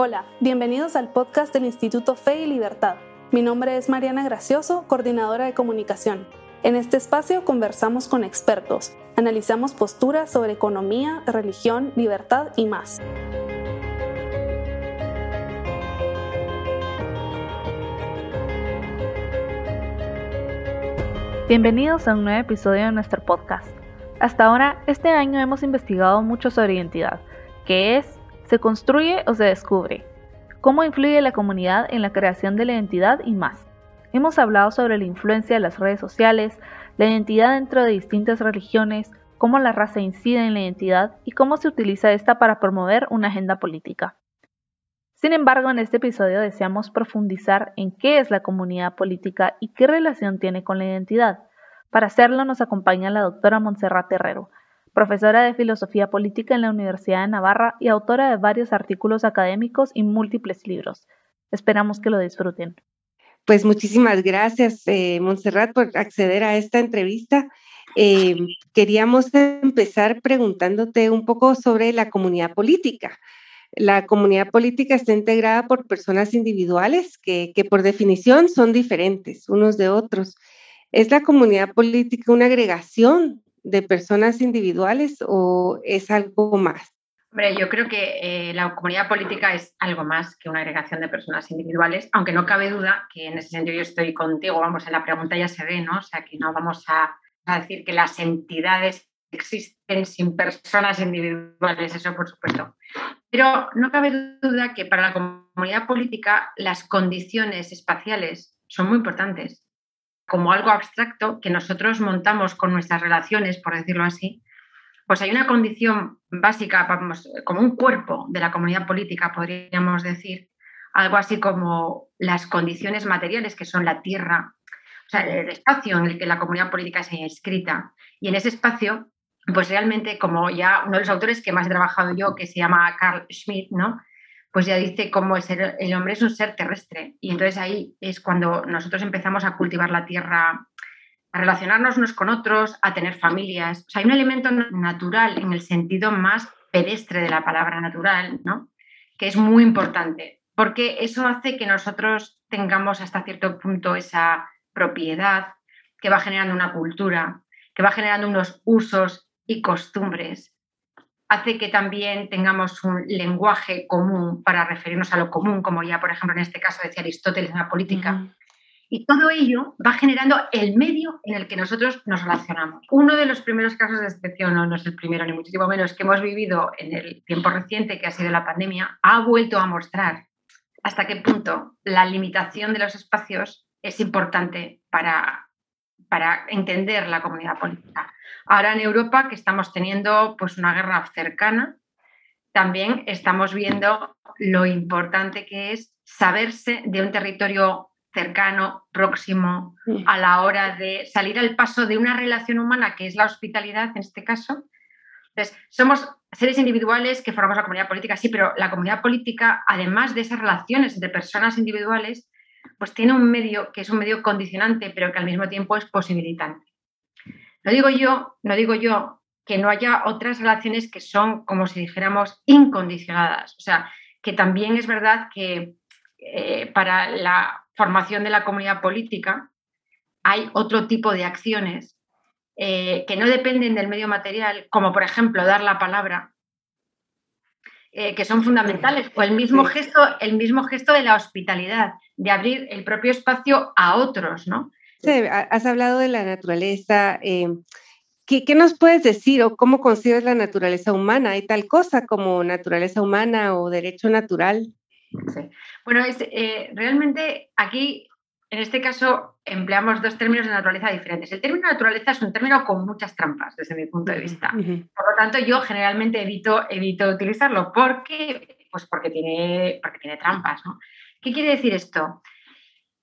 Hola, bienvenidos al podcast del Instituto Fe y Libertad. Mi nombre es Mariana Gracioso, coordinadora de comunicación. En este espacio conversamos con expertos, analizamos posturas sobre economía, religión, libertad y más. Bienvenidos a un nuevo episodio de nuestro podcast. Hasta ahora, este año hemos investigado mucho sobre identidad, qué es, ¿Se construye o se descubre? ¿Cómo influye la comunidad en la creación de la identidad y más? Hemos hablado sobre la influencia de las redes sociales, la identidad dentro de distintas religiones, cómo la raza incide en la identidad y cómo se utiliza esta para promover una agenda política. Sin embargo, en este episodio deseamos profundizar en qué es la comunidad política y qué relación tiene con la identidad. Para hacerlo nos acompaña la doctora Montserrat Herrero, profesora de Filosofía Política en la Universidad de Navarra y autora de varios artículos académicos y múltiples libros. Esperamos que lo disfruten. Pues muchísimas gracias, eh, por acceder a esta entrevista. Eh, queríamos empezar preguntándote un poco sobre la comunidad política. La comunidad política está integrada por personas individuales que por definición son diferentes unos de otros. ¿Es la comunidad política una agregación de personas individuales o es algo más? Hombre, yo creo que eh, la comunidad política es algo más que una agregación de personas individuales, aunque no cabe duda que en ese sentido yo estoy contigo, vamos, en la pregunta ya se ve, ¿no? O sea, que no vamos a, a decir que las entidades existen sin personas individuales, eso por supuesto. Pero no cabe duda que para la comunidad política las condiciones espaciales son muy importantes como algo abstracto que nosotros montamos con nuestras relaciones, por decirlo así, pues hay una condición básica, vamos, como un cuerpo de la comunidad política, podríamos decir, algo así como las condiciones materiales que son la tierra, o sea, el espacio en el que la comunidad política se inscrita. Y en ese espacio, pues realmente, como ya uno de los autores que más he trabajado yo, que se llama Carl Schmitt, ¿no? Pues ya dice cómo el, hombre es un ser terrestre. Y entonces ahí es cuando nosotros empezamos a cultivar la tierra, a relacionarnos unos con otros, a tener familias. O sea, hay un elemento natural en el sentido más pedestre de la palabra natural, ¿no? Que es muy importante, porque eso hace que nosotros tengamos hasta cierto punto esa propiedad que va generando una cultura, que va generando unos usos y costumbres hace que también tengamos un lenguaje común para referirnos a lo común, como ya, por ejemplo, en este caso decía Aristóteles en la política. Y todo ello va generando el medio en el que nosotros nos relacionamos. Uno de los primeros casos de excepción, no, no es el primero ni muchísimo menos, que hemos vivido en el tiempo reciente, que ha sido la pandemia, ha vuelto a mostrar hasta qué punto la limitación de los espacios es importante para, para entender la comunidad política. Ahora en Europa, que estamos teniendo pues, una guerra cercana, también estamos viendo lo importante que es saberse de un territorio cercano, próximo, a la hora de salir al paso de una relación humana que es la hospitalidad en este caso. Entonces, somos seres individuales que formamos la comunidad política, sí, pero la comunidad política, además de esas relaciones entre personas individuales, pues tiene un medio que es un medio condicionante, pero que al mismo tiempo es posibilitante. No digo yo, no digo yo que no haya otras relaciones que son, como si dijéramos, incondicionadas. O sea, que también es verdad que eh, para la formación de la comunidad política hay otro tipo de acciones eh, que no dependen del medio material, como por ejemplo dar la palabra, eh, que son fundamentales, o el mismo, gesto, el mismo gesto de la hospitalidad, de abrir el propio espacio a otros, ¿no? has hablado de la naturaleza. Eh, ¿qué, nos puedes decir o cómo concibes la naturaleza humana? ¿Hay tal cosa como naturaleza humana o derecho natural? Bueno, eh, realmente aquí, en este caso, empleamos dos términos de naturaleza diferentes. El término naturaleza es un término con muchas trampas desde mi punto de vista. Por lo tanto, yo generalmente evito, evito utilizarlo porque, pues porque, tiene, porque tiene trampas. ¿Qué quiere decir esto?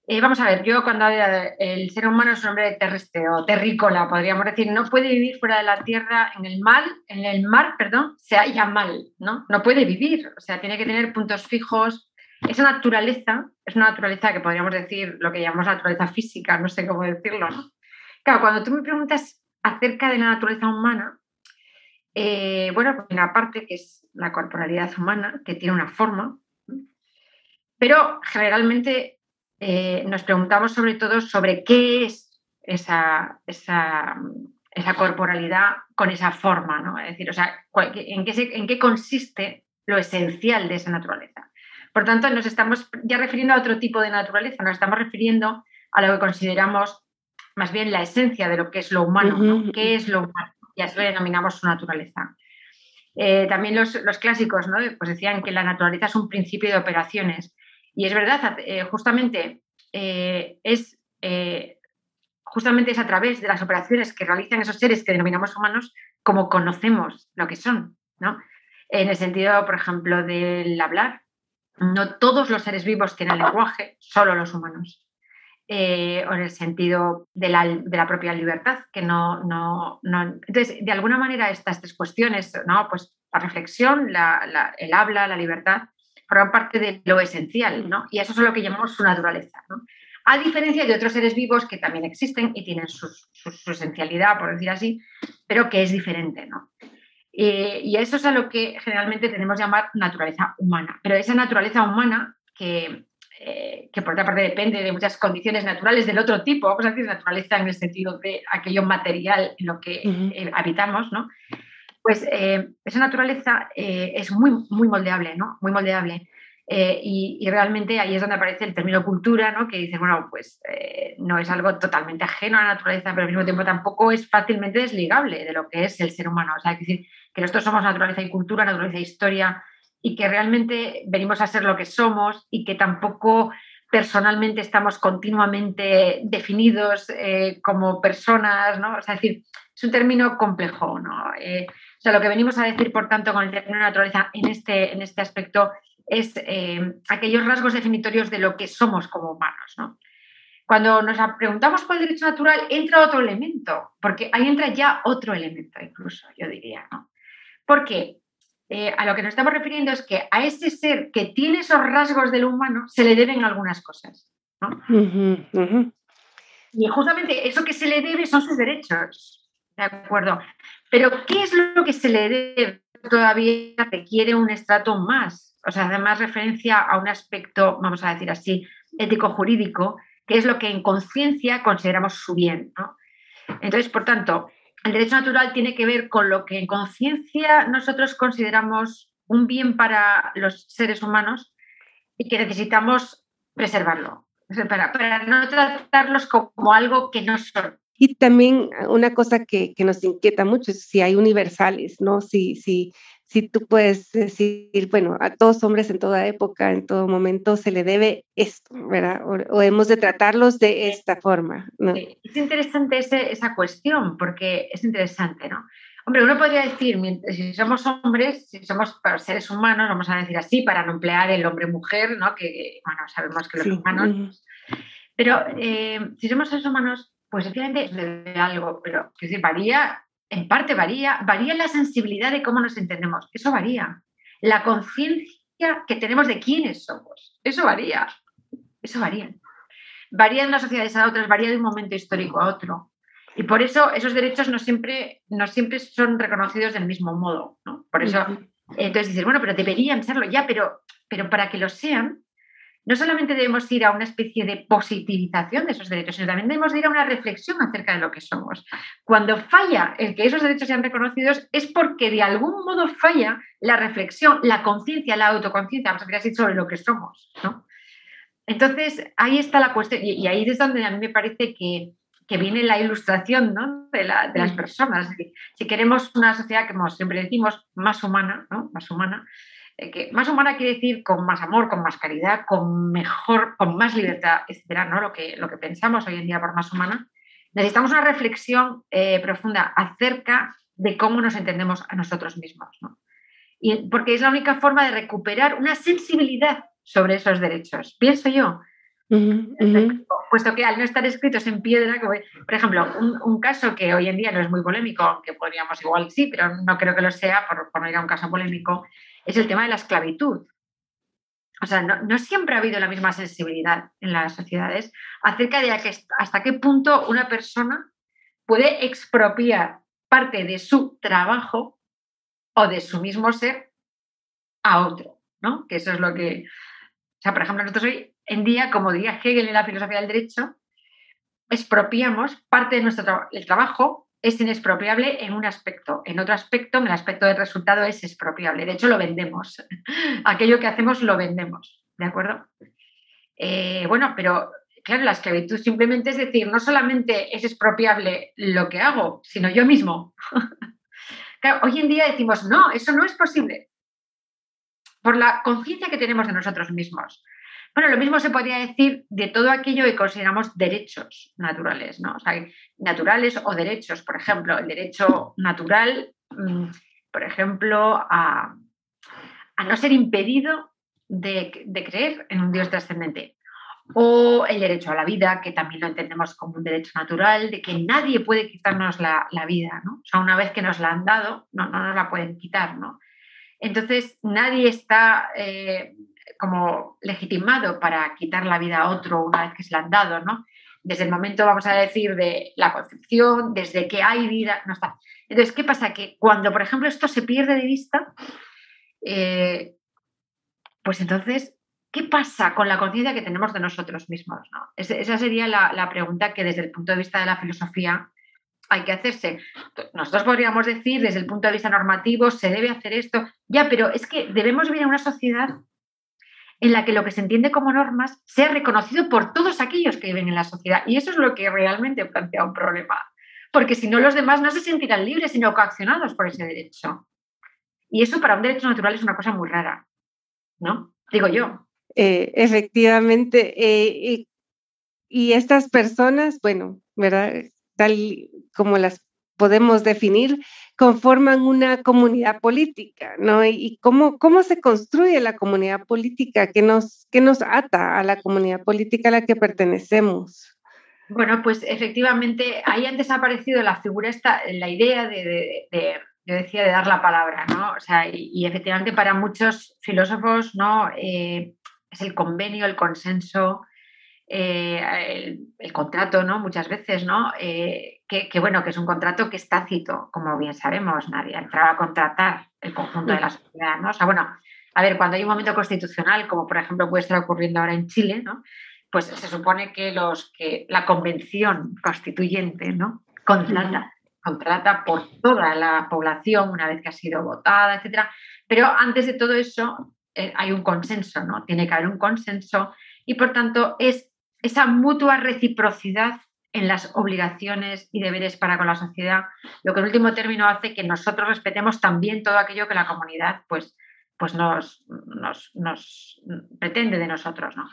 Eh, vamos a ver, yo cuando el ser humano es un hombre terrestre o terrícola, podríamos decir, no puede vivir fuera de la tierra en el mar, en el mar, perdón, se halla mal, ¿no? No puede vivir, o sea, tiene que tener puntos fijos. Esa naturaleza es una naturaleza que podríamos decir lo que llamamos naturaleza física, no sé cómo decirlo, ¿no? Claro, cuando tú me preguntas acerca de la naturaleza humana, eh, bueno, pues una parte que es la corporalidad humana, que tiene una forma, Pero generalmente eh, nos preguntamos sobre todo sobre qué es esa, esa, corporalidad con esa forma, ¿no? Es decir, o sea, en qué, en qué consiste lo esencial de esa naturaleza. Por tanto, nos estamos ya refiriendo a otro tipo de naturaleza, nos estamos refiriendo a lo que consideramos más bien la esencia de lo que es lo humano, ¿Qué es lo humano? Y así lo denominamos su naturaleza. Eh, también los, clásicos ¿no? pues decían que la naturaleza es un principio de operaciones. Y es verdad, eh, justamente, eh, es, justamente es a través de las operaciones que realizan esos seres que denominamos humanos como conocemos lo que son. ¿no? En el sentido, por ejemplo, del hablar. No todos los seres vivos tienen lenguaje, solo los humanos. Eh, o en el sentido de la, propia libertad, que no, no, Entonces, de alguna manera, estas tres cuestiones, ¿no? Pues la reflexión, el habla, la libertad, forman parte de lo esencial, ¿no? Y eso es lo que llamamos su naturaleza, A diferencia de otros seres vivos que también existen y tienen su, esencialidad, por decir así, pero que es diferente, ¿no? Eh, y eso es a lo que generalmente tenemos que llamar naturaleza humana. Pero esa naturaleza humana que eh, que por otra parte depende de muchas condiciones naturales del otro tipo, vamos a decir naturaleza en el sentido de aquello material en lo que eh, habitamos, ¿no? Pues eh, esa naturaleza es muy, muy moldeable, ¿no? Muy moldeable. Y, y, realmente ahí es donde aparece el término cultura, ¿no? que dice, bueno, pues no es algo totalmente ajeno a la naturaleza, pero al mismo tiempo tampoco es fácilmente desligable de lo que es el ser humano. O sea, hay que decir que nosotros somos naturaleza y cultura, naturaleza e historia, y que realmente venimos a ser lo que somos y que tampoco personalmente estamos continuamente definidos eh, como personas, ¿no? O sea, es decir, es un término complejo, ¿no? Eh, o sea, lo que venimos a decir, por tanto, con el término naturaleza en este, en este aspecto es eh, aquellos rasgos definitorios de lo que somos como humanos, ¿no? Cuando nos preguntamos por el derecho natural, entra otro elemento, porque ahí entra ya otro elemento incluso, yo diría, ¿no? ¿Por qué? Eh, a lo que nos estamos refiriendo es que a ese ser que tiene esos rasgos del humano se le deben algunas cosas. Y justamente eso que se le debe son sus derechos. ¿De acuerdo? Pero ¿qué es lo que se le debe? Todavía requiere un estrato más. O sea, además referencia a un aspecto, vamos a decir así, ético-jurídico, que es lo que en conciencia consideramos su bien. Entonces, por tanto, el derecho natural tiene que ver con lo que en conciencia nosotros consideramos un bien para los seres humanos y que necesitamos preservarlo, para, no tratarlos como algo que no son. Y también una cosa que, nos inquieta mucho es si hay universales, ¿no? Si, si tú puedes decir, bueno, a todos hombres en toda época, en todo momento se le debe esto, ¿verdad? O, hemos de tratarlos de esta forma. ¿no? Es interesante esa cuestión, porque es interesante, ¿no? Hombre, uno podría decir, si somos hombres, si somos seres humanos, vamos a decir así, para no emplear el hombre-mujer, ¿no? Que, bueno, sabemos que los humanos... Pero eh, si somos seres humanos, pues efectivamente debe algo, pero que decir, varía en parte varía, varía la sensibilidad de cómo nos entendemos, eso varía. La conciencia que tenemos de quiénes somos, eso varía, eso varía. Varía de unas sociedades a otras, varía de un momento histórico a otro. Y por eso esos derechos no siempre, no siempre son reconocidos del mismo modo. Por eso, entonces dices, bueno, pero deberían serlo ya, pero, pero para que lo sean, no solamente debemos ir a una especie de positivización de esos derechos, sino también debemos ir a una reflexión acerca de lo que somos. Cuando falla el que esos derechos sean reconocidos es porque de algún modo falla la reflexión, la conciencia, la autoconciencia, vamos a decir así, sobre lo que somos. Entonces, ahí está la cuestión, y, ahí es donde a mí me parece que, viene la ilustración de, las mm. personas. Si queremos una sociedad, como siempre decimos, más humana, ¿no? más humana, que más humana quiere decir con más amor, con más caridad, con mejor, con más libertad, etcétera, ¿no? Lo que, lo que pensamos hoy en día por más humana. Necesitamos una reflexión eh, profunda acerca de cómo nos entendemos a nosotros mismos, ¿no? Y porque es la única forma de recuperar una sensibilidad sobre esos derechos, pienso yo. Puesto que al no estar escritos en piedra, por ejemplo, un, caso que hoy en día no es muy polémico, aunque podríamos igual sí, pero no creo que lo sea, por, por no ir a un caso polémico, es el tema de la esclavitud. O sea, no, siempre ha habido la misma sensibilidad en las sociedades acerca de hasta qué punto una persona puede expropiar parte de su trabajo o de su mismo ser a otro, ¿no? Que eso es lo que... sea, por ejemplo, nosotros hoy en día, como diría Hegel en la filosofía del derecho, expropiamos parte de nuestro trabajo es inexpropiable en un aspecto. En otro aspecto, en el aspecto del resultado, es expropiable. De hecho, lo vendemos. Aquello que hacemos lo vendemos. ¿De acuerdo? Eh, bueno, pero claro, la esclavitud simplemente es decir, no solamente es expropiable lo que hago, sino yo mismo. hoy en día decimos, no, eso no es posible. Por la conciencia que tenemos de nosotros mismos. Bueno, lo mismo se podría decir de todo aquello que consideramos derechos naturales, ¿no? O sea, naturales o derechos, por ejemplo, el derecho natural, mm, por ejemplo, a, no ser impedido de, creer en un Dios trascendente. O el derecho a la vida, que también lo entendemos como un derecho natural, de que nadie puede quitarnos la, vida, ¿no? O sea, una vez que nos la han dado, no, no nos la pueden quitar, ¿no? Entonces, nadie está eh, como legitimado para quitar la vida a otro una vez que se la han dado, ¿no? Desde el momento, vamos a decir, de la concepción, desde que hay vida, no está. Entonces, ¿qué pasa? Que cuando, por ejemplo, esto se pierde de vista, eh, pues entonces, ¿qué pasa con la conciencia que tenemos de nosotros mismos? esa sería la, la, pregunta que desde el punto de vista de la filosofía hay que hacerse. Nosotros podríamos decir, desde el punto de vista normativo, se debe hacer esto, ya, pero es que debemos vivir en una sociedad en la que lo que se entiende como normas sea reconocido por todos aquellos que viven en la sociedad. Y eso es lo que realmente plantea un problema. Porque si no, los demás no se sentirán libres, sino coaccionados por ese derecho. Y eso para un derecho natural es una cosa muy rara, ¿no? Digo yo. Eh, efectivamente. Eh, y estas personas, bueno, ¿verdad? Tal como las podemos definir, conforman una comunidad política, ¿no? Y, cómo, cómo se construye la comunidad política, ¿Qué nos, que nos ata a la comunidad política a la que pertenecemos. Bueno, pues efectivamente ahí han desaparecido la figura, esta, la idea de, yo decía, de dar la palabra, ¿no? O sea, y, efectivamente para muchos filósofos, ¿no? Eh, es el convenio, el consenso, eh, el, contrato, ¿no? Muchas veces, ¿no? Eh, que, bueno, que es un contrato que es tácito, como bien sabemos, nadie entraba a contratar el conjunto de la sociedad, ¿no? O sea, bueno, a ver, cuando hay un momento constitucional, como por ejemplo puede estar ocurriendo ahora en Chile, ¿no? Pues se supone que los que la convención constituyente, ¿no? Contrata, contrata por toda la población una vez que ha sido votada, etcétera. Pero antes de todo eso eh, hay un consenso, ¿no? Tiene que haber un consenso y por tanto es esa mutua reciprocidad en las obligaciones y deberes para con la sociedad, lo que en último término hace que nosotros respetemos también todo aquello que la comunidad pues, pues nos, nos, pretende de nosotros, ¿no?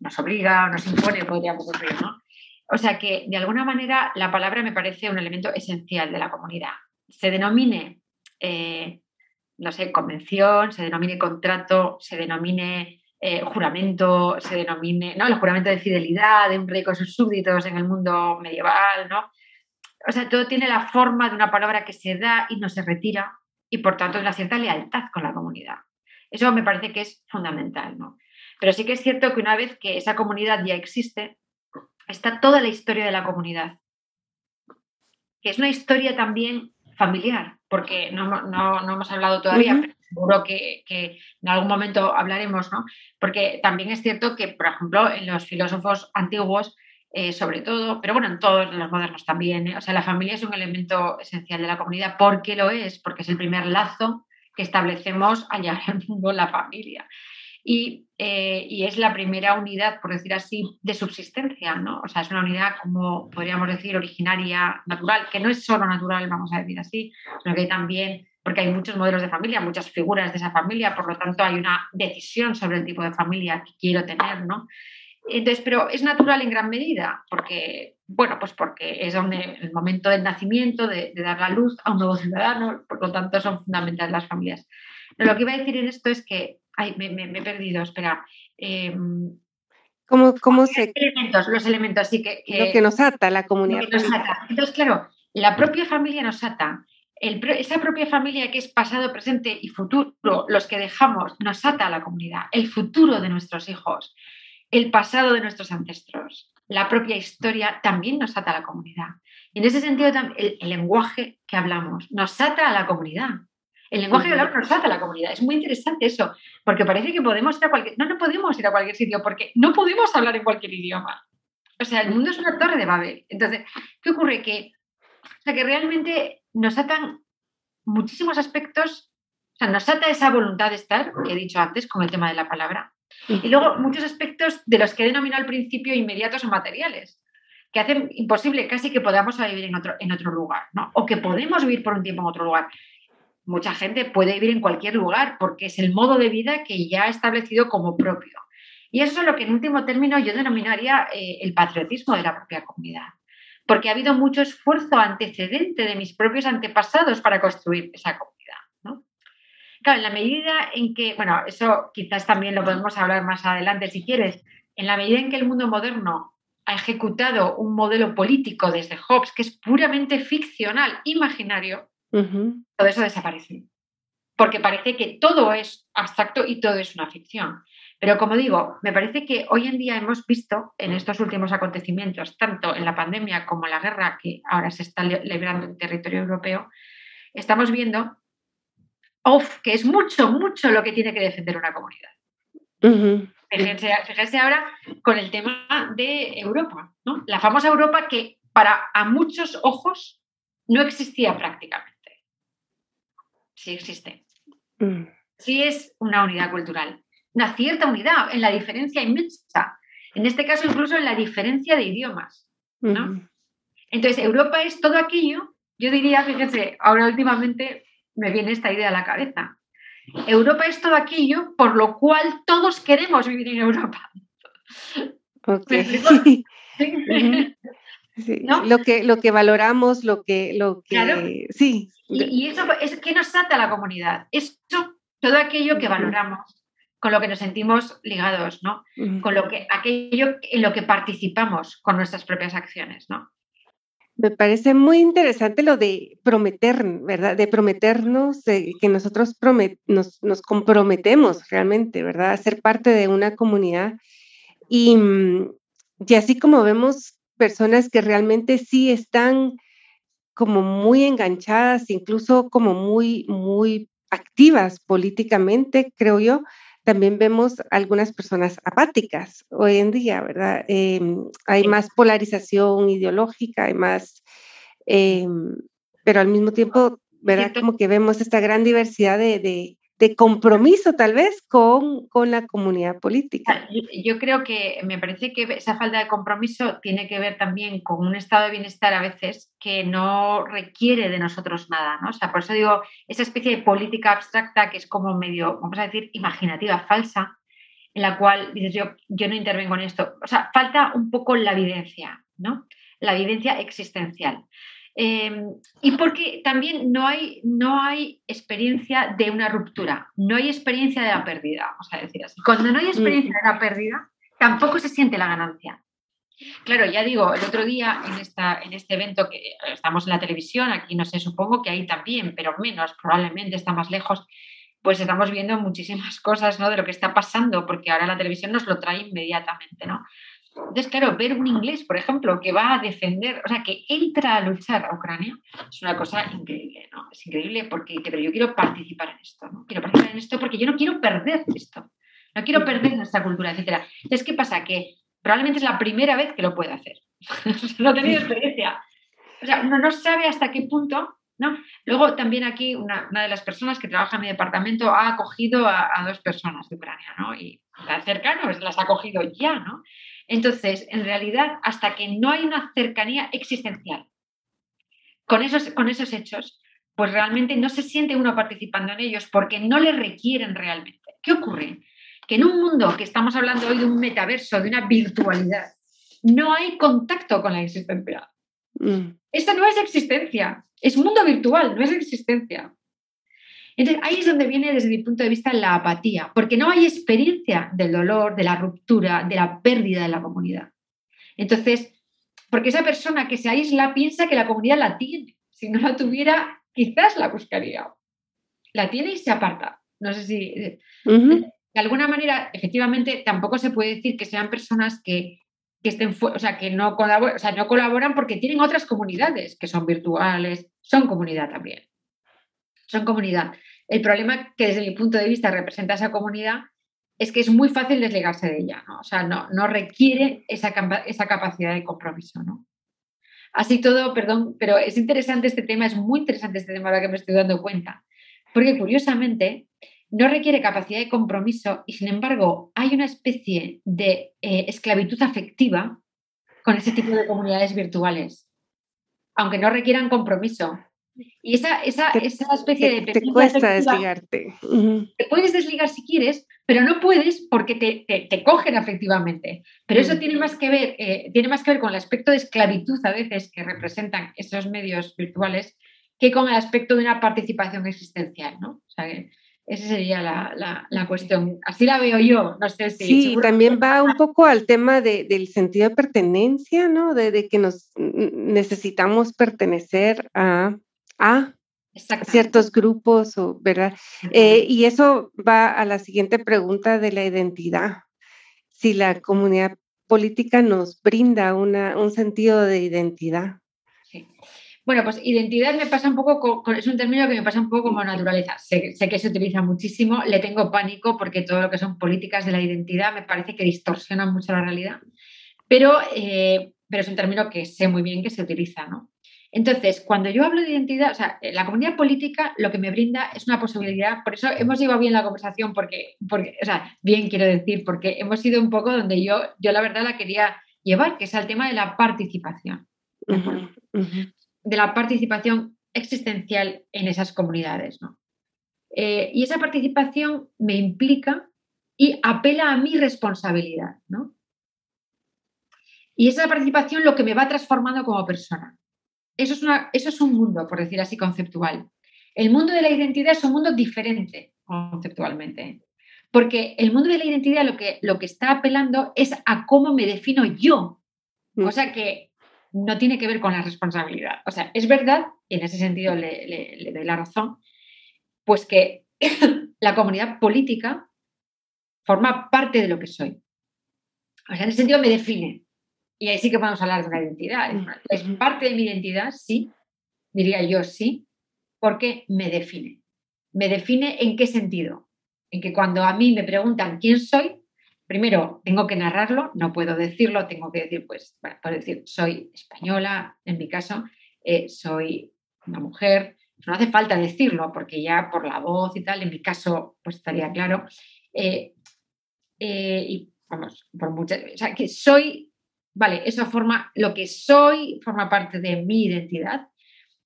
Nos obliga o nos impone, podríamos decir, ¿no? O sea que, de alguna manera, la palabra me parece un elemento esencial de la comunidad. Se denomine, eh, no sé, convención, se denomine contrato, se denomine eh, juramento se denomine, ¿no? El juramento de fidelidad de un rey con sus súbditos en el mundo medieval, ¿no? O sea, todo tiene la forma de una palabra que se da y no se retira y por tanto es una cierta lealtad con la comunidad. Eso me parece que es fundamental, ¿no? Pero sí que es cierto que una vez que esa comunidad ya existe, está toda la historia de la comunidad, que es una historia también familiar, porque no, hemos hablado todavía, seguro que, en algún momento hablaremos, ¿no? Porque también es cierto que, por ejemplo, en los filósofos antiguos, eh, sobre todo, pero bueno, en todos los modernos también, ¿eh? o sea, la familia es un elemento esencial de la comunidad. ¿Por qué lo es? Porque es el primer lazo que establecemos al llegar al mundo la familia. Y, eh, y, es la primera unidad, por decir así, de subsistencia, ¿no? O sea, es una unidad, como podríamos decir, originaria, natural, que no es solo natural, vamos a decir así, sino que también porque hay muchos modelos de familia, muchas figuras de esa familia, por lo tanto hay una decisión sobre el tipo de familia que quiero tener, ¿no? Entonces, pero es natural en gran medida, porque, bueno, pues porque es donde el momento del nacimiento, de, dar la luz a un nuevo ciudadano, por lo tanto son fundamentales las familias. Pero lo que iba a decir en esto es que, ay, me, he perdido, espera. Em, ¿Cómo, cómo se... Los elementos, los elementos, sí que, Lo que nos ata la comunidad. Entonces, claro, la propia familia nos ata esa propia familia que es pasado, presente y futuro, los que dejamos, nos ata a la comunidad, el futuro de nuestros hijos, el pasado de nuestros ancestros, la propia historia también nos ata a la comunidad. Y en ese sentido, el, lenguaje que hablamos nos ata a la comunidad. El lenguaje de hablar nos ata a la comunidad. Es muy interesante eso, porque parece que podemos ir a cualquier... No, no podemos ir a cualquier sitio porque no podemos hablar en cualquier idioma. O sea, el mundo es una torre de Babel. Entonces, ¿qué ocurre? Que, o sea, que realmente nos atan muchísimos aspectos, o sea, nos ata esa voluntad de estar, que he dicho antes, con el tema de la palabra, y luego muchos aspectos de los que he denominado al principio inmediatos o materiales, que hacen imposible casi que podamos vivir en otro, en otro lugar, ¿no? O que podemos vivir por un tiempo en otro lugar. Mucha gente puede vivir en cualquier lugar porque es el modo de vida que ya ha establecido como propio. Y eso es lo que en último término yo denominaría eh, el patriotismo de la propia comunidad. Porque ha habido mucho esfuerzo antecedente de mis propios antepasados para construir esa comunidad. Claro, en la medida en que, bueno, eso quizás también lo podemos hablar más adelante si quieres, en la medida en que el mundo moderno ha ejecutado un modelo político desde Hobbes que es puramente ficcional, imaginario, todo eso desaparece. Porque parece que todo es abstracto y todo es una ficción. Pero como digo, me parece que hoy en día hemos visto en estos últimos acontecimientos, tanto en la pandemia como en la guerra que ahora se está librando en territorio europeo, estamos viendo que es mucho, mucho lo que tiene que defender una comunidad. fíjense, ahora con el tema de Europa, ¿no? la famosa Europa que para a muchos ojos no existía prácticamente. Sí existe. Mm. Sí es una unidad cultural, una cierta unidad en la diferencia inmensa. En este caso, incluso en la diferencia de idiomas. ¿no? Entonces, Europa es todo aquello, yo diría, fíjense, ahora últimamente me viene esta idea a la cabeza. Europa es todo aquello por lo cual todos queremos vivir en Europa. Lo, que, lo que valoramos, lo que... Lo que Sí. Y, eso es que nos trata a la comunidad. Eso, todo aquello que valoramos, con lo que nos sentimos ligados, ¿no? Con lo que, aquello en lo que participamos con nuestras propias acciones, ¿no? Me parece muy interesante lo de prometer, ¿verdad? De prometernos, que nosotros nos, comprometemos realmente, ¿verdad? A ser parte de una comunidad. Y, mm, y así como vemos personas que realmente sí están como muy enganchadas, incluso como muy, muy activas políticamente, creo yo, también vemos algunas personas apáticas hoy en día, ¿verdad? Em, hay más polarización ideológica, hay más, em, pero al mismo tiempo, ¿verdad? Como que vemos esta gran diversidad de, de compromiso tal vez con, con la comunidad política. Yo, creo que me parece que esa falta de compromiso tiene que ver también con un estado de bienestar a veces que no requiere de nosotros nada, ¿no? O sea, por eso digo, esa especie de política abstracta que es como medio, vamos a decir, imaginativa, falsa, en la cual dices yo, yo no intervengo en esto. O sea, falta un poco la evidencia, ¿no? La evidencia existencial. Em, y porque también no hay, no hay experiencia de una ruptura, no hay experiencia de la pérdida, vamos a decir así. Cuando no hay experiencia de la pérdida, tampoco se siente la ganancia. Claro, ya digo, el otro día en, esta, en este evento que estamos en la televisión, aquí no sé, supongo que ahí también, pero menos, probablemente está más lejos, pues estamos viendo muchísimas cosas ¿no? de lo que está pasando, porque ahora la televisión nos lo trae inmediatamente, ¿no? Entonces, claro, ver un inglés, por ejemplo, que va a defender, o sea, que entra a luchar a Ucrania, es una cosa increíble, ¿no? Es increíble porque pero yo quiero participar en esto, ¿no? Quiero participar en esto porque yo no quiero perder esto, no quiero perder nuestra cultura, etc. Entonces, ¿qué pasa? Que probablemente es la primera vez que lo puede hacer. no ha tenido experiencia. O sea, uno no sabe hasta qué punto ¿no? Luego también aquí una, de las personas que trabaja en mi departamento ha acogido a, a dos personas de Ucrania, ¿no? Y cercanos las ha acogido ya, ¿no? Entonces, en realidad, hasta que no hay una cercanía existencial con esos, con esos hechos, pues realmente no se siente uno participando en ellos porque no le requieren realmente. ¿Qué ocurre? Que en un mundo que estamos hablando hoy de un metaverso, de una virtualidad, no hay contacto con la existencia. Mm. No es existencia, es mundo virtual, no es existencia. Entonces, ahí es donde viene desde mi punto de vista la apatía, porque no hay experiencia del dolor, de la ruptura, de la pérdida de la comunidad. Entonces, porque esa persona que se aísla piensa que la comunidad la tiene. Si no la tuviera, quizás la buscaría. La tiene y se aparta. No sé si... Eh, de alguna manera, efectivamente, tampoco se puede decir que sean personas que, estén, o sea, que no colaboran, o sea, no colaboran porque tienen otras comunidades que son virtuales, son comunidad también. Son comunidad. El problema que desde mi punto de vista representa esa comunidad es que es muy fácil desligarse de ella, ¿no? O sea, no, no requiere esa, esa capacidad de compromiso, ¿no? Así todo, perdón, pero es interesante este tema, es muy interesante este tema ahora que me estoy dando cuenta, porque curiosamente no requiere capacidad de compromiso y sin embargo hay una especie de eh, esclavitud afectiva con ese tipo de comunidades virtuales, aunque no requieran compromiso. Y esa, esa, esa especie de... Te cuesta desligarte. Te puedes desligar si quieres, pero no puedes porque te, te, cogen afectivamente. Pero eso mm. tiene más, que ver, eh, tiene más que ver con el aspecto de esclavitud a veces que representan esos medios virtuales que con el aspecto de una participación existencial, ¿no? O sea, esa sería la, la, cuestión. Así la veo yo, no sé si... Sí, también va un poco al tema de, del sentido de pertenencia, ¿no? De, de, que nos necesitamos pertenecer a a ciertos grupos, ¿verdad? Eh, y eso va a la siguiente pregunta de la identidad. Si la comunidad política nos brinda una, un sentido de identidad. Sí. Bueno, pues identidad me pasa un poco, con, es un término que me pasa un poco como naturaleza. Sé, que se utiliza muchísimo, le tengo pánico porque todo lo que son políticas de la identidad me parece que distorsionan mucho la realidad, pero, eh, pero es un término que sé muy bien que se utiliza, ¿no? Entonces, cuando yo hablo de identidad, o sea, eh, la comunidad política lo que me brinda es una posibilidad, por eso hemos llevado bien la conversación, porque, porque o sea, bien quiero decir, porque hemos ido un poco donde yo, yo la verdad la quería llevar, que es el tema de la participación, de la participación existencial en esas comunidades, ¿no? Eh, y esa participación me implica y apela a mi responsabilidad, ¿no? Y esa participación lo que me va transformando como persona. Eso es, una, eso es un mundo, por decir así, conceptual. El mundo de la identidad es un mundo diferente conceptualmente. Porque el mundo de la identidad lo que, lo que está apelando es a cómo me defino yo. Mm. O sea que no tiene que ver con la responsabilidad. O sea, es verdad, y en ese sentido le, le doy la razón, pues que la comunidad política forma parte de lo que soy. O sea, en ese sentido me define. Y ahí sí que podemos hablar de una identidad. ¿Es parte de mi identidad? Sí. Diría yo sí, porque me define. ¿Me define en qué sentido? En que cuando a mí me preguntan quién soy, primero tengo que narrarlo, no puedo decirlo, tengo que decir, pues, bueno, puedo decir, soy española, en mi caso, eh, soy una mujer, no hace falta decirlo, porque ya por la voz y tal, en mi caso, pues estaría claro. Eh, eh, y vamos, por muchas, o sea, que soy vale, eso forma, lo que soy forma parte de mi identidad,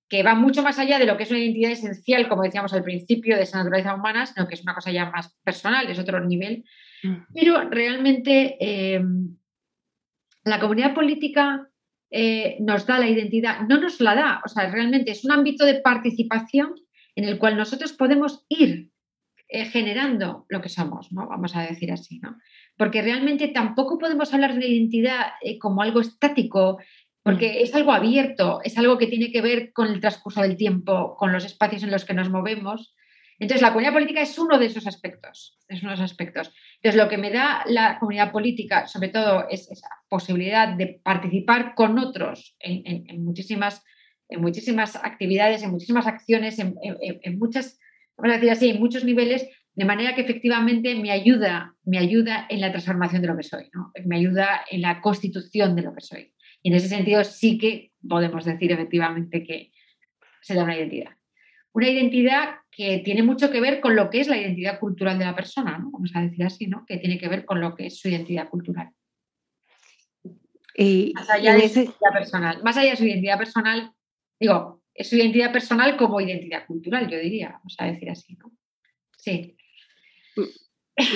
que va mucho más allá de lo que es una identidad esencial, como decíamos al principio, de esa naturaleza humana, sino que es una cosa ya más personal, es otro nivel. Mm. Pero realmente em, la comunidad política eh, nos da la identidad, no nos la da, o sea, realmente es un ámbito de participación en el cual nosotros podemos ir eh, generando lo que somos, ¿no? Vamos a decir así, ¿no? Porque realmente tampoco podemos hablar de identidad eh, como algo estático, porque mm. es algo abierto, es algo que tiene que ver con el transcurso del tiempo, con los espacios en los que nos movemos. Entonces, la comunidad política es uno de esos aspectos, es uno de esos aspectos. Entonces, lo que me da la comunidad política, sobre todo, es esa posibilidad de participar con otros en, muchísimas, en muchísimas actividades, en muchísimas acciones, en, en muchas vamos a decir así, en muchos niveles, de manera que efectivamente me ayuda, me ayuda en la transformación de lo que soy, me ayuda en la constitución de lo que soy. Y en ese sentido sí que podemos decir efectivamente que se da una identidad. Una identidad que tiene mucho que ver con lo que es la identidad cultural de la persona, ¿no? vamos a decir así, ¿no? que tiene que ver con lo que es su identidad cultural. Y más allá de su identidad personal. Más allá de su identidad personal, digo, es su identidad personal como identidad cultural, yo diría, vamos a decir así, ¿no? Sí.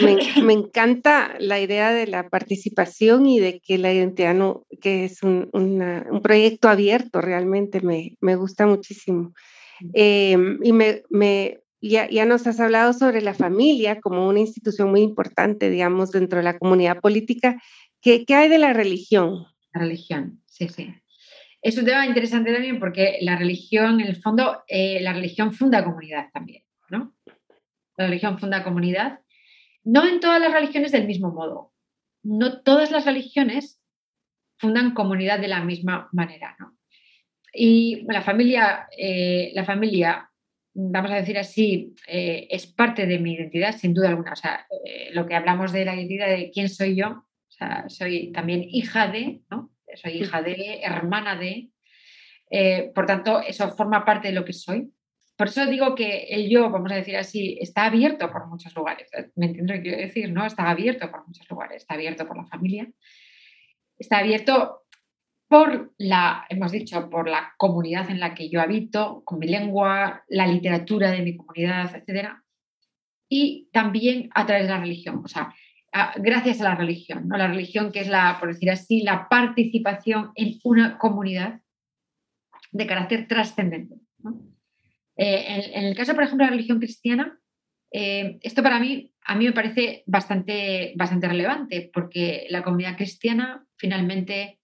Me, encanta la idea de la participación y de que la identidad no, que es un, proyecto abierto, realmente me, gusta muchísimo. Em, y me, me ya, ya, nos has hablado sobre la familia como una institución muy importante, digamos, dentro de la comunidad política. ¿Qué, qué hay de la religión? La religión, sí, sí. Es un tema interesante también porque la religión, en el fondo, eh, la religión funda comunidad también, ¿no? La religión funda comunidad. No en todas las religiones del mismo modo. No todas las religiones fundan comunidad de la misma manera, ¿no? Y la familia, eh, la familia vamos a decir así, eh, es parte de mi identidad, sin duda alguna. O sea, eh, lo que hablamos de la identidad de quién soy yo, soy también hija de, ¿no? Soy hija de, hermana de. Por tanto, eso forma parte de lo que soy. Por eso digo que el yo, vamos a decir así, está abierto por muchos lugares. ¿Me entiendo que quiero decir? ¿no? Está abierto por muchos lugares. Está abierto por la familia. Está abierto por la, hemos dicho, por la comunidad en la que yo habito, con mi lengua, la literatura de mi comunidad, etc. Y también a través de la religión, o sea, gracias a la religión, ¿no? La religión que es la, por decir así, la participación en una comunidad de carácter trascendente. Eh, en, el caso, por ejemplo, de la religión cristiana, eh, esto para mí, a mí me parece bastante, bastante relevante, porque la comunidad cristiana finalmente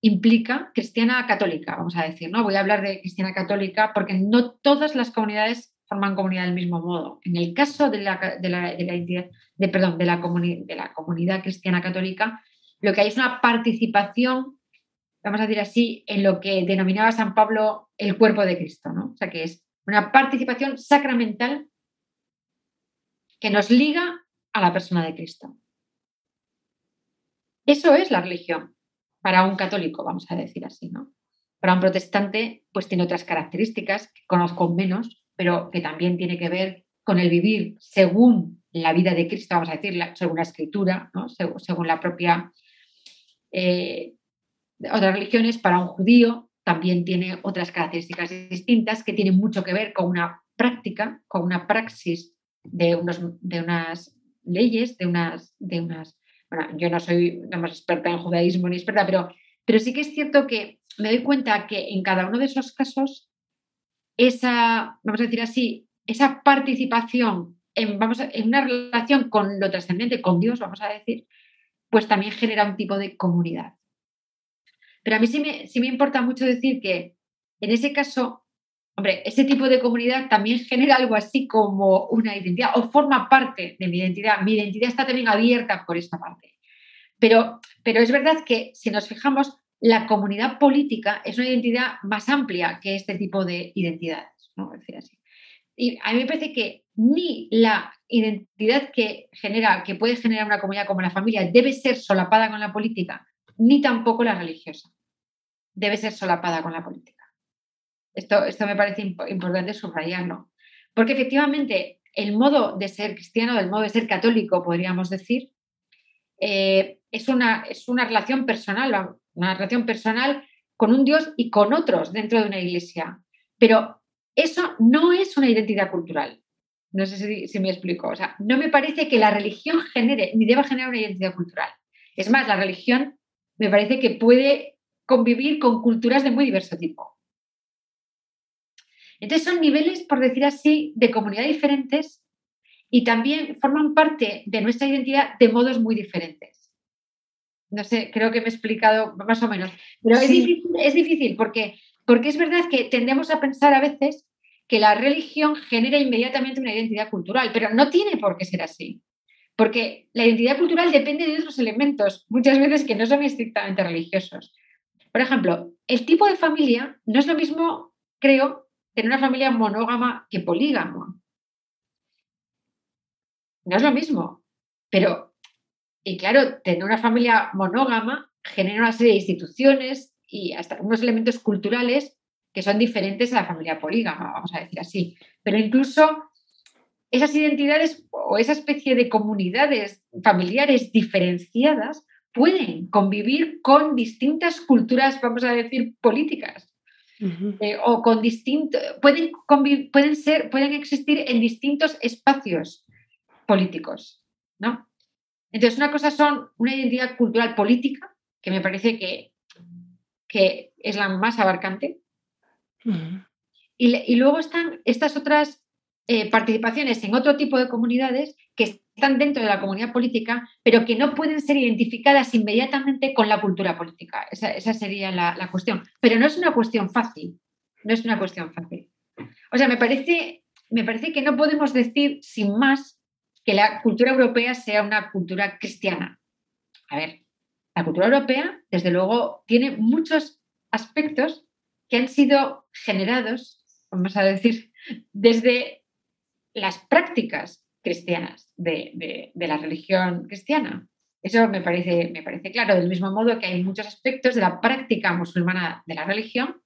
implica cristiana católica, vamos a decir, ¿no? Voy a hablar de cristiana católica porque no todas las comunidades forman comunidad del mismo modo. En el caso de la, de la, de perdón, de la, de la comunidad cristiana católica, lo que hay es una participación, vamos a decir así, en lo que denominaba San Pablo el cuerpo de Cristo, ¿no? O sea, que es una participación sacramental que nos liga a la persona de Cristo. Eso es la religión para un católico, vamos a decir así, ¿no? Para un protestante, pues tiene otras características que conozco menos, pero que también tiene que ver con el vivir según la vida de Cristo, vamos a decir, según la escritura, ¿no? según, la propia... Eh, otras religiones, para un judío, también tiene otras características distintas que tienen mucho que ver con una práctica, con una praxis de, unos, de unas leyes, de unas, de unas bueno, yo no soy más experta en judaísmo ni experta, pero, pero sí que es cierto que me doy cuenta que en cada uno de esos casos, esa, vamos a decir así, esa participación en, vamos en una relación con lo trascendente, con Dios, vamos a decir, pues también genera un tipo de comunidad. Pero a mí sí me, sí me importa mucho decir que en ese caso Hombre, ese tipo de comunidad también genera algo así como una identidad o forma parte de mi identidad. Mi identidad está también abierta por esta parte. Pero, pero es verdad que si nos fijamos, la comunidad política es una identidad más amplia que este tipo de identidades. ¿no? Decir así. Y a mí me parece que ni la identidad que genera, que puede generar una comunidad como la familia, debe ser solapada con la política, ni tampoco la religiosa debe ser solapada con la política. Esto, esto me parece importante subrayarlo. Porque efectivamente el modo de ser cristiano, el modo de ser católico, podríamos decir, eh, es, una, es una relación personal, una relación personal con un Dios y con otros dentro de una iglesia. Pero eso no es una identidad cultural. No sé si, si, me explico. O sea, no me parece que la religión genere ni deba generar una identidad cultural. Es más, la religión me parece que puede convivir con culturas de muy diverso tipo. Entonces son niveles, por decir así, de comunidad diferentes y también forman parte de nuestra identidad de modos muy diferentes. No sé, creo que me he explicado más o menos. Pero es, difícil, porque, porque es verdad que tendemos a pensar a veces que la religión genera inmediatamente una identidad cultural, pero no tiene por qué ser así. Porque la identidad cultural depende de otros elementos, muchas veces que no son estrictamente religiosos. Por ejemplo, el tipo de familia no es lo mismo, creo, tener una familia monógama que polígama. No es lo mismo, pero, y claro, tener una familia monógama genera una serie de instituciones y hasta unos elementos culturales que son diferentes a la familia polígama, vamos a decir así. Pero incluso esas identidades o esa especie de comunidades familiares diferenciadas pueden convivir con distintas culturas, vamos a decir, políticas. Eh, o con distintos, pueden, pueden, ser, pueden existir en distintos espacios políticos, ¿no? Entonces, una cosa son una identidad cultural política, que me parece que, que es la más abarcante, y, y, luego están estas otras eh, participaciones en otro tipo de comunidades que están dentro de la comunidad política, pero que no pueden ser identificadas inmediatamente con la cultura política. Esa, sería la, cuestión. Pero no es una cuestión fácil. No es una cuestión fácil. O sea, me parece, me parece que no podemos decir sin más que la cultura europea sea una cultura cristiana. A ver, la cultura europea, desde luego, tiene muchos aspectos que han sido generados vamos a decir, desde las prácticas cristianas de, la religión cristiana. Eso me parece, me parece claro, del mismo modo que hay muchos aspectos de la práctica musulmana de la religión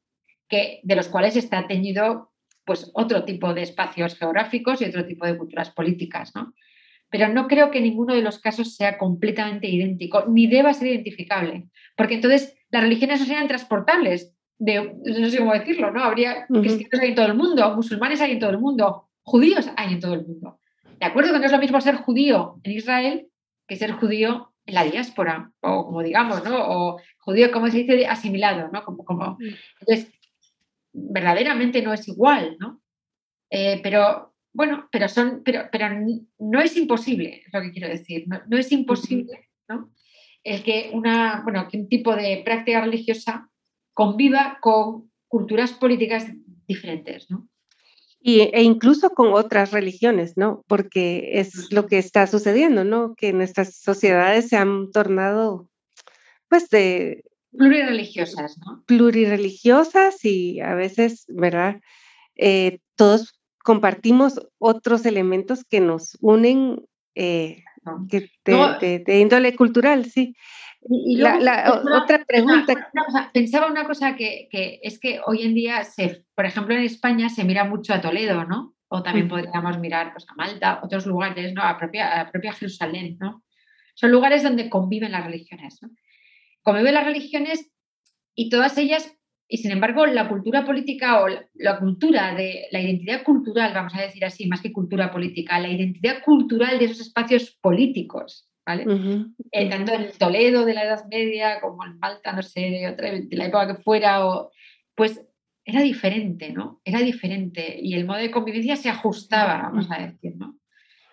que, de los cuales está teñido pues, otro tipo de espacios geográficos y otro tipo de culturas políticas. ¿no? Pero no creo que ninguno de los casos sea completamente idéntico, ni deba ser identificable, porque entonces las religiones no serían transportables. De, no sé cómo decirlo, ¿no? Habría cristianos hay en todo el mundo, musulmanes hay en todo el mundo, judíos hay en todo el mundo. De acuerdo que no es lo mismo ser judío en Israel que ser judío en la diáspora, o como digamos, ¿no? O judío, como se dice, asimilado, ¿no? Como, como... Entonces, verdaderamente no es igual, ¿no? Eh, pero, bueno, pero son, pero, pero no es imposible, es lo que quiero decir, no, es imposible, ¿no? El que una, bueno, que un tipo de práctica religiosa conviva con culturas políticas diferentes, ¿no? E incluso con otras religiones, ¿no? Porque es lo que está sucediendo, ¿no? Que nuestras sociedades se han tornado, pues, de... Plurireligiosas, ¿no? Plurireligiosas y a veces, ¿verdad? Eh, todos compartimos otros elementos que nos unen eh, que de, índole cultural, sí. Y, la, otra pregunta. pensaba una cosa que, es que hoy en día, se, por ejemplo, en España se mira mucho a Toledo, ¿no? O también podríamos mirar pues, a Malta, otros lugares, ¿no? A propia, a propia Jerusalén, ¿no? Son lugares donde conviven las religiones, ¿no? Conviven las religiones y todas ellas, y sin embargo, la cultura política o la cultura de la identidad cultural, vamos a decir así, más que cultura política, la identidad cultural de esos espacios políticos ¿vale? Eh, tanto en Toledo de la Edad Media como en Malta, no sé, de, otra, de la época que fuera, o, pues era diferente, ¿no? Era diferente y el modo de convivencia se ajustaba, vamos a decir, ¿no?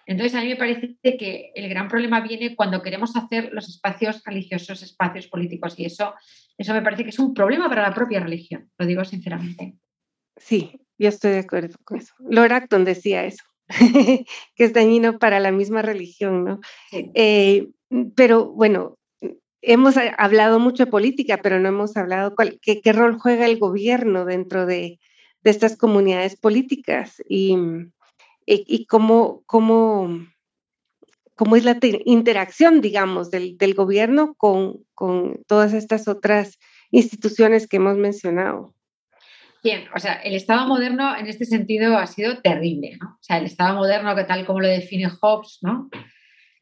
Entonces, a mí me parece que el gran problema viene cuando queremos hacer los espacios religiosos, espacios políticos, y eso, eso me parece que es un problema para la propia religión, lo digo sinceramente. Sí, yo estoy de acuerdo con eso. Lord Acton decía eso. que es dañino para la misma religión, ¿no? Eh, pero bueno, hemos hablado mucho de política, pero no hemos hablado cuál, qué, rol juega el gobierno dentro de, estas comunidades políticas y, y, cómo, cómo, cómo, es la interacción, digamos, del, del gobierno con, con todas estas otras instituciones que hemos mencionado. Bien, o sea, el Estado moderno en este sentido ha sido terrible, ¿no? O sea, el Estado moderno, que tal como lo define Hobbes, ¿no?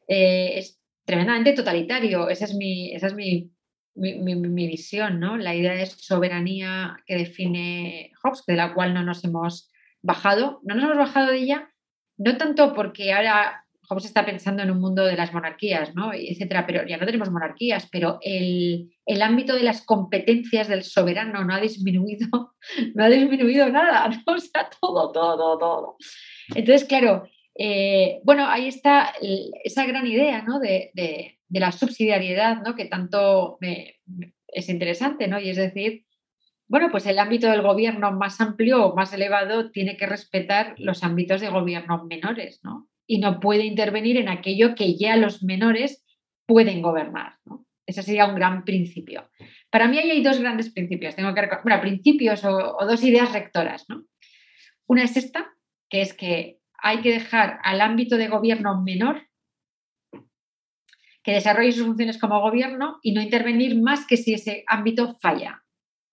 Eh, es tremendamente totalitario. Esa es mi, esa es mi, mi, visión, ¿no? La idea de soberanía que define Hobbes, de la cual no nos hemos bajado. No nos hemos bajado de ella, no tanto porque ahora Hobbes está pensando en un mundo de las monarquías, ¿no? etcétera, pero ya no tenemos monarquías, pero el, ámbito de las competencias del soberano no ha disminuido, no ha disminuido nada, ¿no? O sea, todo, todo, todo. Entonces, claro, eh, bueno, ahí está esa gran idea, ¿no? De, la subsidiariedad, ¿no? Que tanto es interesante, ¿no? Y es decir, bueno, pues el ámbito del gobierno más amplio o más elevado tiene que respetar los ámbitos de gobierno menores, ¿no? Y no puede intervenir en aquello que ya los menores pueden gobernar. Ese sería un gran principio. Para mí hay dos grandes principios. Tengo que bueno, principios o, dos ideas rectoras. Una es esta, que es que hay que dejar al ámbito de gobierno menor que desarrolle sus funciones como gobierno y no intervenir más que si ese ámbito falla,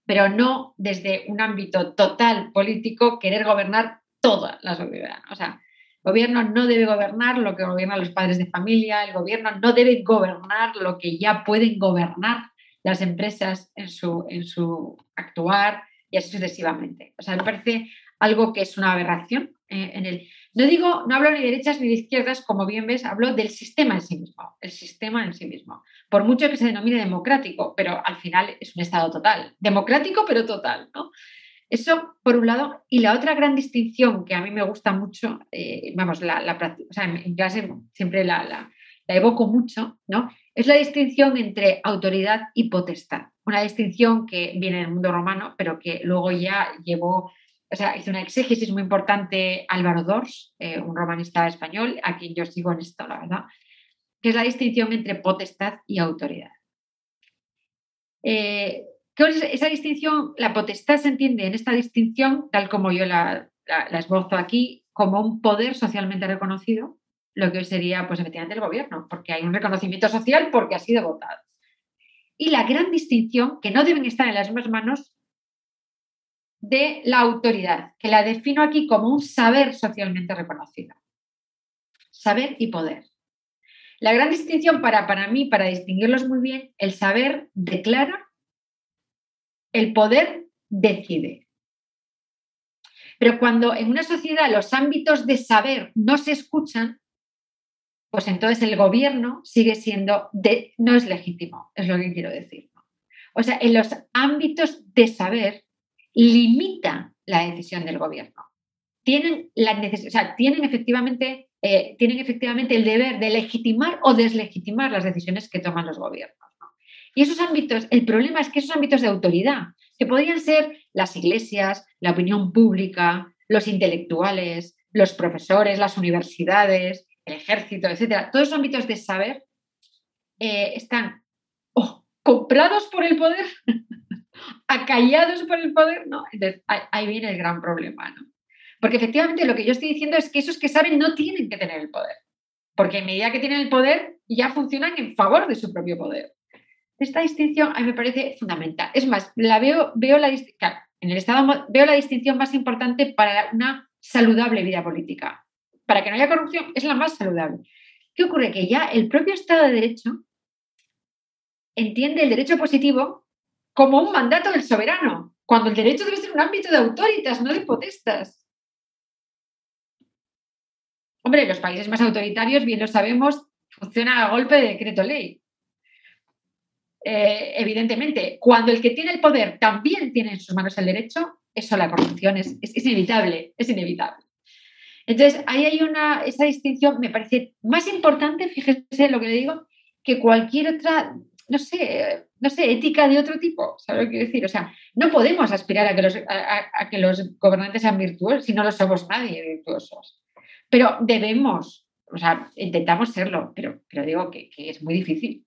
pero no desde un ámbito total político querer gobernar toda la sociedad. O sea, gobierno no debe gobernar lo que gobiernan los padres de familia, el gobierno no debe gobernar lo que ya pueden gobernar las empresas en su, en su actuar y así sucesivamente. O sea, me parece algo que es una aberración eh, en el... No digo, no hablo ni de derechas ni de izquierdas, como bien ves, hablo del sistema en sí mismo, el sistema en sí mismo. Por mucho que se denomine democrático, pero al final es un Estado total. Democrático, pero total, ¿no? Eso por un lado. Y la otra gran distinción que a mí me gusta mucho, eh, vamos, la, la en, clase siempre la, la, evoco mucho, ¿no? Es la distinción entre autoridad y potestad. Una distinción que viene del mundo romano, pero que luego ya llevó, o sea, hizo una exégesis muy importante Álvaro Dors, eh, un romanista español, a quien yo sigo en esto, la verdad, que es la distinción entre potestad y autoridad. Eh, esa distinción, la potestad se entiende en esta distinción, tal como yo la, la, esbozo aquí, como un poder socialmente reconocido, lo que sería, pues efectivamente, el gobierno, porque hay un reconocimiento social porque ha sido votado. Y la gran distinción, que no deben estar en las mismas manos, de la autoridad, que la defino aquí como un saber socialmente reconocido. Saber y poder. La gran distinción para, para mí, para distinguirlos muy bien, el saber declara, el poder decide. Pero cuando en una sociedad los ámbitos de saber no se escuchan, pues entonces el gobierno sigue siendo, de, no es legítimo, es lo que quiero decir. O sea, en los ámbitos de saber limita la decisión del gobierno. Tienen, la sea, tienen, efectivamente, eh, tienen efectivamente el deber de legitimar o deslegitimar las decisiones que toman los gobiernos. Y esos ámbitos, el problema es que esos ámbitos de autoridad, que podrían ser las iglesias, la opinión pública, los intelectuales, los profesores, las universidades, el ejército, etcétera, todos esos ámbitos de saber eh, están comprados por el poder acallados por el poder, no. Entonces, ahí, viene el gran problema, ¿no? Porque efectivamente lo que yo estoy diciendo es que esos que saben no tienen que tener el poder, porque en medida que tienen el poder ya funcionan en favor de su propio poder. Esta distinción a mí me parece fundamental. Es más, la veo, veo la, en el Estado veo la distinción más importante para una saludable vida política. Para que no haya corrupción es la más saludable. ¿Qué ocurre? Que ya el propio Estado de Derecho entiende el derecho positivo como un mandato del soberano, cuando el derecho debe ser un ámbito de autoritas, no de potestas. Hombre, los países más autoritarios, bien lo sabemos, funciona a golpe de decreto ley. Eh, evidentemente, cuando el que tiene el poder también tiene en sus manos el derecho, eso la corrupción es, inevitable, es inevitable. Entonces, ahí hay una, esa distinción me parece más importante, fíjese lo que le digo, que cualquier otra no sé, no sé, ética de otro tipo, ¿sabes lo que quiero decir? O sea, no podemos aspirar a que los, a, que los gobernantes sean virtuosos si no lo somos nadie virtuosos. Pero debemos, o sea, intentamos serlo, pero, pero digo que, que es muy difícil.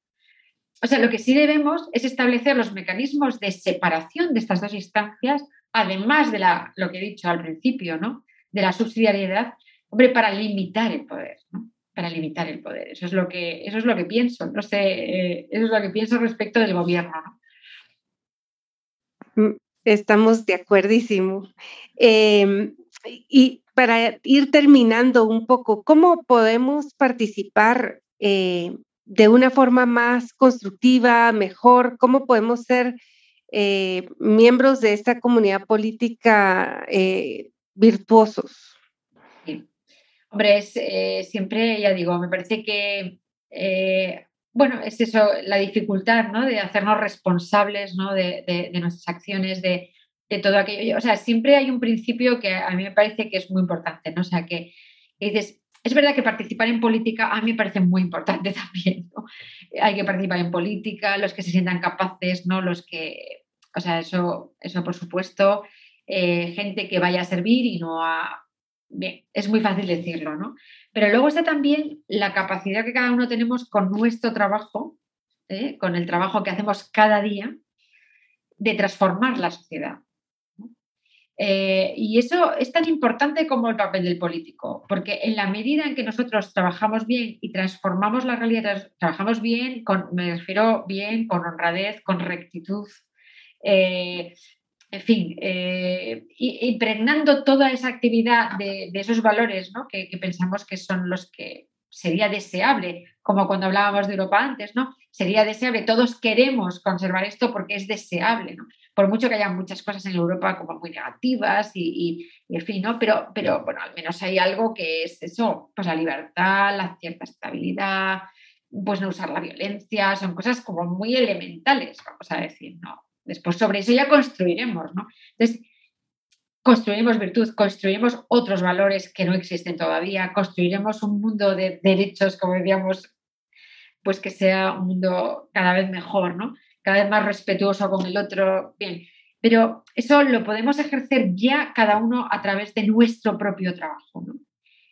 O sea, lo que sí debemos es establecer los mecanismos de separación de estas dos instancias, además de lo que he dicho al principio, ¿no? De la subsidiariedad, hombre, para limitar el poder, ¿no? para limitar el poder. Eso es lo que, eso es lo que pienso. No sé, eh, eso es lo que pienso respecto del gobierno. Mm, estamos de acuerdísimo. Em, y para ir terminando un poco, ¿cómo podemos participar eh, de una forma más constructiva, mejor? ¿Cómo podemos ser eh, miembros de esta comunidad política virtuosos? Hombre, es, eh, siempre, ya digo, me parece que, eh, bueno, es eso, la dificultad, ¿no? De hacernos responsables, ¿no? De, nuestras acciones, de, todo aquello. O sea, siempre hay un principio que a mí me parece que es muy importante, ¿no? O sea, que, dices, es verdad que participar en política a mí me parece muy importante también. Hay que participar en política, los que se sientan capaces, ¿no? Los que, o sea, eso, eso por supuesto, eh, gente que vaya a servir y no a bien, es muy fácil decirlo, ¿no? Pero luego está también la capacidad que cada uno tenemos con nuestro trabajo, ¿eh? con el trabajo que hacemos cada día, de transformar la sociedad. Eh, y eso es tan importante como el papel del político, porque en la medida en que nosotros trabajamos bien y transformamos la realidad, trabajamos bien, con, me refiero bien, con honradez, con rectitud, eh, en fin, eh, impregnando toda esa actividad de, esos valores ¿no? que, pensamos que son los que sería deseable, como cuando hablábamos de Europa antes, ¿no? Sería deseable, todos queremos conservar esto porque es deseable, ¿no? Por mucho que haya muchas cosas en Europa como muy negativas y, en fin, ¿no? Pero, pero bueno, al menos hay algo que es eso, pues la libertad, la cierta estabilidad, pues no usar la violencia, son cosas como muy elementales, vamos a decir, ¿no? Después sobre eso ya construiremos, ¿no? Entonces, construiremos virtud, construiremos otros valores que no existen todavía, construiremos un mundo de derechos, como decíamos, pues que sea un mundo cada vez mejor, ¿no? Cada vez más respetuoso con el otro, bien. Pero eso lo podemos ejercer ya cada uno a través de nuestro propio trabajo, ¿no?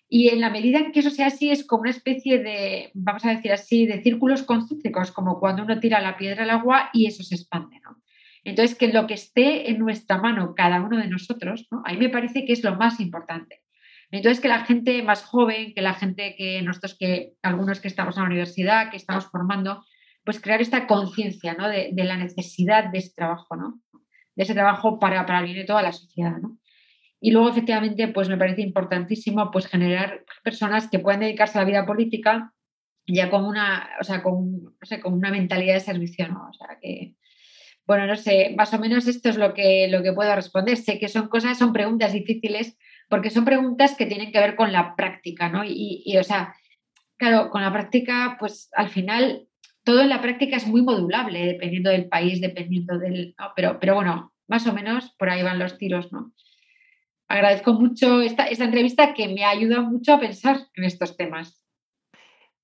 Y en la medida en que eso sea así, es como una especie de, vamos a decir así, de círculos concéntricos, como cuando uno tira la piedra al agua y eso se expande, ¿no? Entonces, que lo que esté en nuestra mano cada uno de nosotros, ¿no? a mí me parece que es lo más importante. Entonces, que la gente más joven, que la gente que nosotros, que algunos que estamos en la universidad, que estamos formando, pues crear esta conciencia ¿no? de, la necesidad de ese trabajo, ¿no? de ese trabajo para, para el bien de toda la sociedad. ¿no? Y luego, efectivamente, pues me parece importantísimo pues, generar personas que puedan dedicarse a la vida política ya con una, o sea, con, con una mentalidad de servicio, ¿no? O sea, que, bueno, no sé, más o menos esto es lo que, lo que puedo responder. Sé que son cosas, son preguntas difíciles, porque son preguntas que tienen que ver con la práctica, ¿no? Y, y o sea, claro, con la práctica, pues al final, todo en la práctica es muy modulable, dependiendo del país, dependiendo del... Pero, pero bueno, más o menos por ahí van los tiros, ¿no? Agradezco mucho esta, esta entrevista que me ha ayudado mucho a pensar en estos temas.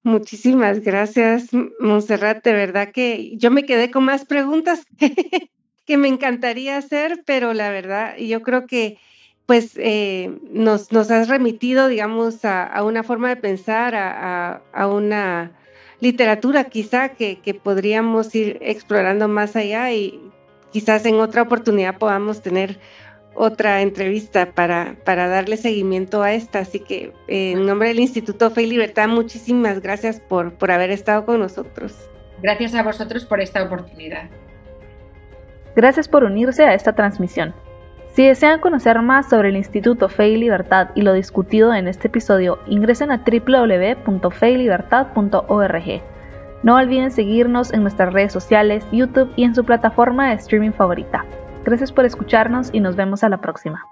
Muchísimas gracias, Monserrat. De verdad que yo me quedé con más preguntas que, me encantaría hacer, pero la verdad, yo creo que pues eh, nos, nos, has remitido, digamos, a, una forma de pensar, a, una literatura quizá que, que, podríamos ir explorando más allá y quizás en otra oportunidad podamos tener otra entrevista para, para darle seguimiento a esta. Así que eh, en nombre del Instituto Fe y Libertad, muchísimas gracias por, por haber estado con nosotros. Gracias a vosotros por esta oportunidad. Gracias por unirse a esta transmisión. Si desean conocer más sobre el Instituto Fe y Libertad y lo discutido en este episodio, ingresen a www.feylibertad.org. No olviden seguirnos en nuestras redes sociales, YouTube y en su plataforma de streaming favorita. Gracias por escucharnos y nos vemos a la próxima.